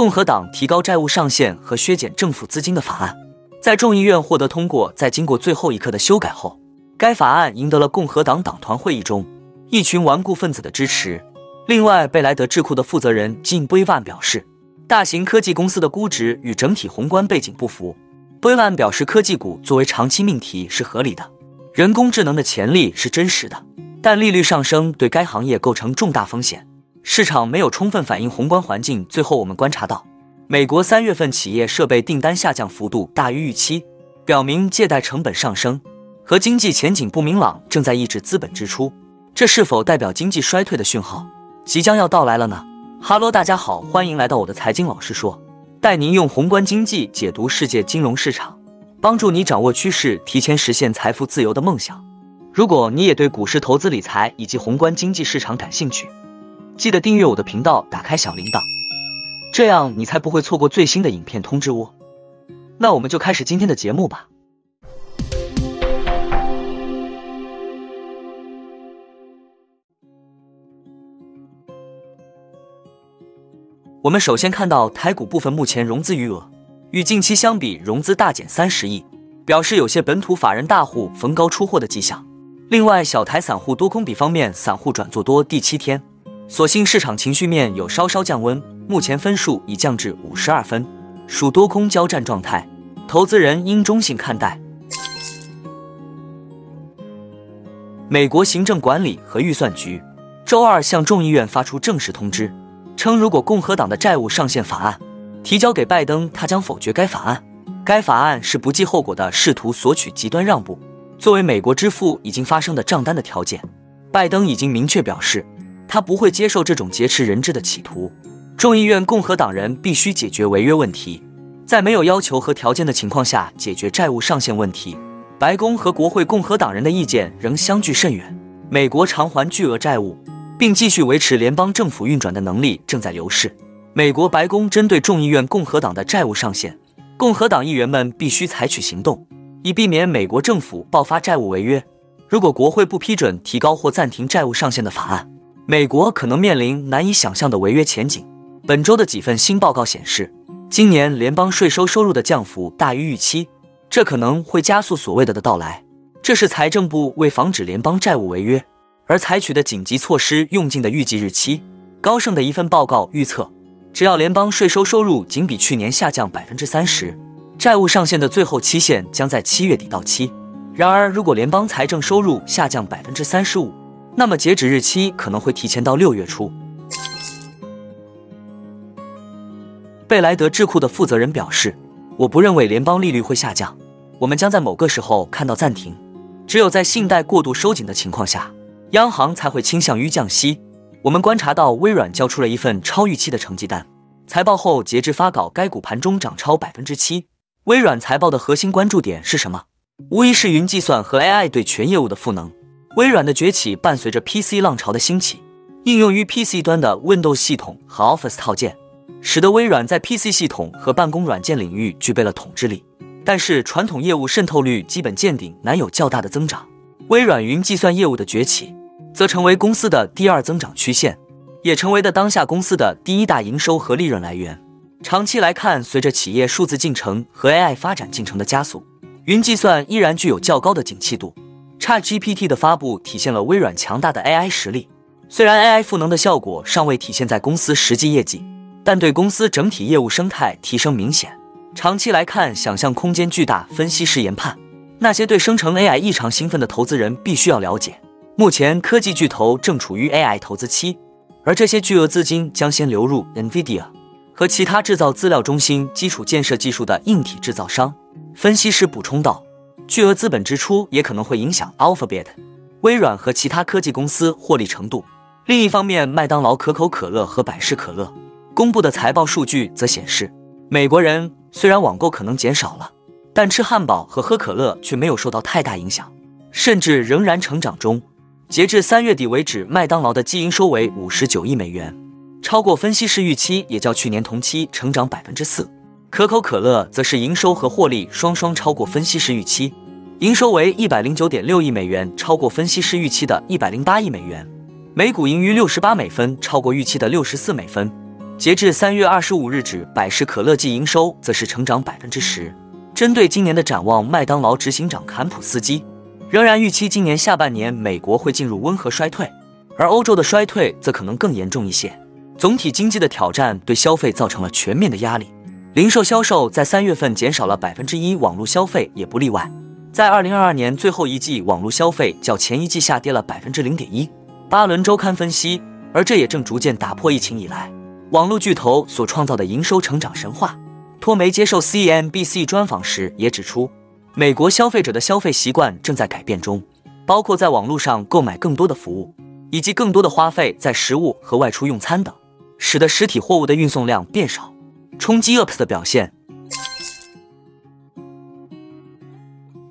共和党提高债务上限和削减政府资金的法案，在众议院获得通过。在经过最后一刻的修改后，该法案赢得了共和党党团会议中一群顽固分子的支持。另外，贝莱德智库的负责人金布伊万表示，大型科技公司的估值与整体宏观背景不符。布伊万表示，科技股作为长期命题是合理的，人工智能的潜力是真实的，但利率上升对该行业构成重大风险。市场没有充分反映宏观环境。最后，我们观察到，美国三月份企业设备订单下降幅度大于预期，表明借贷成本上升和经济前景不明朗正在抑制资本支出。这是否代表经济衰退的讯号即将要到来了呢？哈喽，大家好，欢迎来到我的财经老师说，带您用宏观经济解读世界金融市场，帮助你掌握趋势，提前实现财富自由的梦想。如果你也对股市投资理财以及宏观经济市场感兴趣，记得订阅我的频道，打开小铃铛，这样你才不会错过最新的影片通知哦。那我们就开始今天的节目吧。我们首先看到台股部分目前融资余额与近期相比融资大减三十亿，表示有些本土法人大户逢高出货的迹象。另外，小台散户多空比方面，散户转做多第七天。所幸市场情绪面有稍稍降温，目前分数已降至五十二分，属多空交战状态，投资人应中性看待。美国行政管理和预算局周二向众议院发出正式通知，称如果共和党的债务上限法案提交给拜登，他将否决该法案。该法案是不计后果的试图索取极端让步，作为美国支付已经发生的账单的条件。拜登已经明确表示。他不会接受这种劫持人质的企图。众议院共和党人必须解决违约问题，在没有要求和条件的情况下解决债务上限问题。白宫和国会共和党人的意见仍相距甚远。美国偿还巨额债务，并继续维持联邦政府运转的能力正在流逝。美国白宫针对众议院共和党的债务上限，共和党议员们必须采取行动，以避免美国政府爆发债务违约。如果国会不批准提高或暂停债务上限的法案，美国可能面临难以想象的违约前景。本周的几份新报告显示，今年联邦税收收入的降幅大于预期，这可能会加速所谓的的到来。这是财政部为防止联邦债务违约而采取的紧急措施用尽的预计日期。高盛的一份报告预测，只要联邦税收收入仅比去年下降百分之三十，债务上限的最后期限将在七月底到期。然而，如果联邦财政收入下降百分之三十五，那么截止日期可能会提前到六月初。贝莱德智库的负责人表示：“我不认为联邦利率会下降，我们将在某个时候看到暂停。只有在信贷过度收紧的情况下，央行才会倾向于降息。”我们观察到微软交出了一份超预期的成绩单，财报后截至发稿，该股盘中涨超百分之七。微软财报的核心关注点是什么？无疑是云计算和 AI 对全业务的赋能。微软的崛起伴随着 PC 浪潮的兴起，应用于 PC 端的 Windows 系统和 Office 套件，使得微软在 PC 系统和办公软件领域具备了统治力。但是，传统业务渗透率基本见顶，难有较大的增长。微软云计算业务的崛起，则成为公司的第二增长曲线，也成为的当下公司的第一大营收和利润来源。长期来看，随着企业数字进程和 AI 发展进程的加速，云计算依然具有较高的景气度。ChatGPT 的发布体现了微软强大的 AI 实力。虽然 AI 赋能的效果尚未体现在公司实际业绩，但对公司整体业务生态提升明显。长期来看，想象空间巨大。分析师研判，那些对生成 AI 异常兴奋的投资人必须要了解，目前科技巨头正处于 AI 投资期，而这些巨额资金将先流入 NVIDIA 和其他制造资料中心基础建设技术的硬体制造商。分析师补充道。巨额资本支出也可能会影响 Alphabet、微软和其他科技公司获利程度。另一方面，麦当劳、可口可乐和百事可乐公布的财报数据则显示，美国人虽然网购可能减少了，但吃汉堡和喝可乐却没有受到太大影响，甚至仍然成长中。截至三月底为止，麦当劳的净营收为五十九亿美元，超过分析师预期，也较去年同期成长百分之四。可口可乐则是营收和获利双双超过分析师预期，营收为一百零九点六亿美元，超过分析师预期的一百零八亿美元，每股盈余六十八美分，超过预期的六十四美分，截至三月二十五日止，百事可乐季营收则是成长百分之十。针对今年的展望，麦当劳执行长坎普斯基仍然预期今年下半年美国会进入温和衰退，而欧洲的衰退则可能更严重一些。总体经济的挑战对消费造成了全面的压力，零售销售在三月份减少了百分之一，网络消费也不例外。在二零二二年最后一季，网络消费较前一季下跌了百分之零点一。巴伦周刊分析，而这也正逐渐打破疫情以来网络巨头所创造的营收成长神话。托梅接受 CNBC 专访时也指出，美国消费者的消费习惯正在改变中，包括在网络上购买更多的服务，以及更多的花费在食物和外出用餐等。使得实体货物的运送量变少，冲击 UPS 的表现。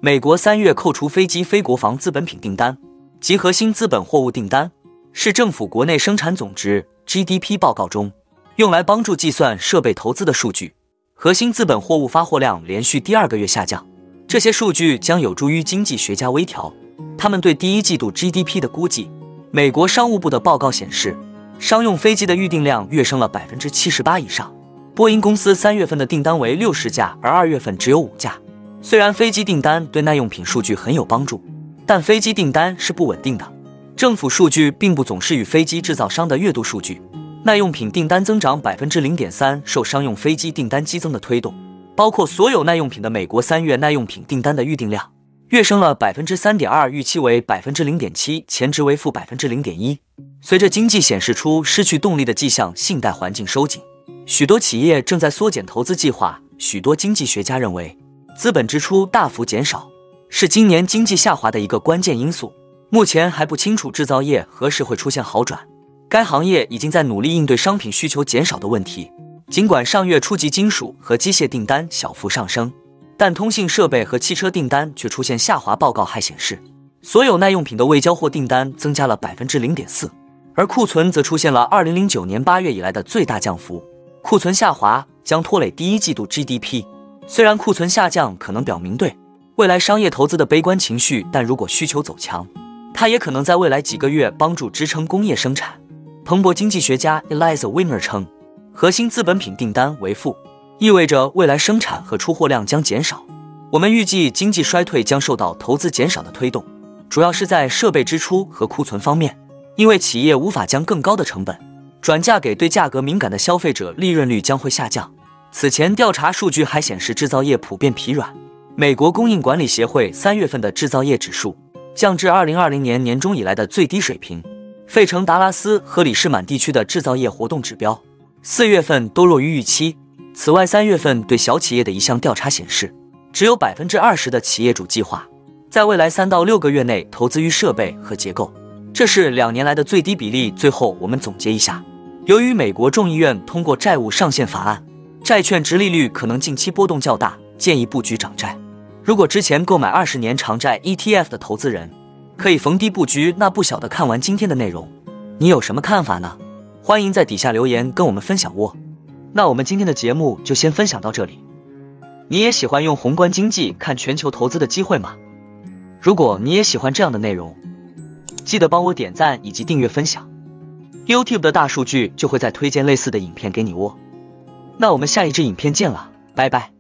美国三月扣除飞机非国防资本品订单及核心资本货物订单，是政府国内生产总值 GDP 报告中用来帮助计算设备投资的数据。核心资本货物发货量连续第二个月下降，这些数据将有助于经济学家微调他们对第一季度 GDP 的估计。美国商务部的报告显示。商用飞机的预订量跃升了百分之七十八以上。波音公司三月份的订单为六十架，而二月份只有五架。虽然飞机订单对耐用品数据很有帮助，但飞机订单是不稳定的。政府数据并不总是与飞机制造商的月度数据。耐用品订单增长百分之零点三，受商用飞机订单激增的推动，包括所有耐用品的美国三月耐用品订单的预订量跃升了百分之三点二，预期为百分之零点七，前值为负百分之零点一。随着经济显示出失去动力的迹象，信贷环境收紧，许多企业正在缩减投资计划。许多经济学家认为，资本支出大幅减少是今年经济下滑的一个关键因素。目前还不清楚制造业何时会出现好转，该行业已经在努力应对商品需求减少的问题。尽管上月初级金属和机械订单小幅上升，但通信设备和汽车订单却出现下滑。报告还显示，所有耐用品的未交货订单增加了百分之零点四。而库存则出现了二零零九年八月以来的最大降幅，库存下滑将拖累第一季度 GDP。虽然库存下降可能表明对未来商业投资的悲观情绪，但如果需求走强，它也可能在未来几个月帮助支撑工业生产。彭博经济学家 Eliza Winer 称，核心资本品订单为负，意味着未来生产和出货量将减少。我们预计经济衰退将受到投资减少的推动，主要是在设备支出和库存方面。因为企业无法将更高的成本转嫁给对价格敏感的消费者，利润率将会下降。此前调查数据还显示，制造业普遍疲软。美国供应管理协会三月份的制造业指数降至二零二零年年中以来的最低水平。费城、达拉斯和里士满地区的制造业活动指标四月份都弱于预期。此外，三月份对小企业的一项调查显示，只有百分之二十的企业主计划在未来三到六个月内投资于设备和结构。这是两年来的最低比例。最后，我们总结一下：由于美国众议院通过债务上限法案，债券值利率可能近期波动较大，建议布局涨债。如果之前购买二十年长债 ETF 的投资人，可以逢低布局。那不晓得看完今天的内容，你有什么看法呢？欢迎在底下留言跟我们分享哦。那我们今天的节目就先分享到这里。你也喜欢用宏观经济看全球投资的机会吗？如果你也喜欢这样的内容，记得帮我点赞以及订阅分享，YouTube 的大数据就会再推荐类似的影片给你哦。那我们下一支影片见了，拜拜。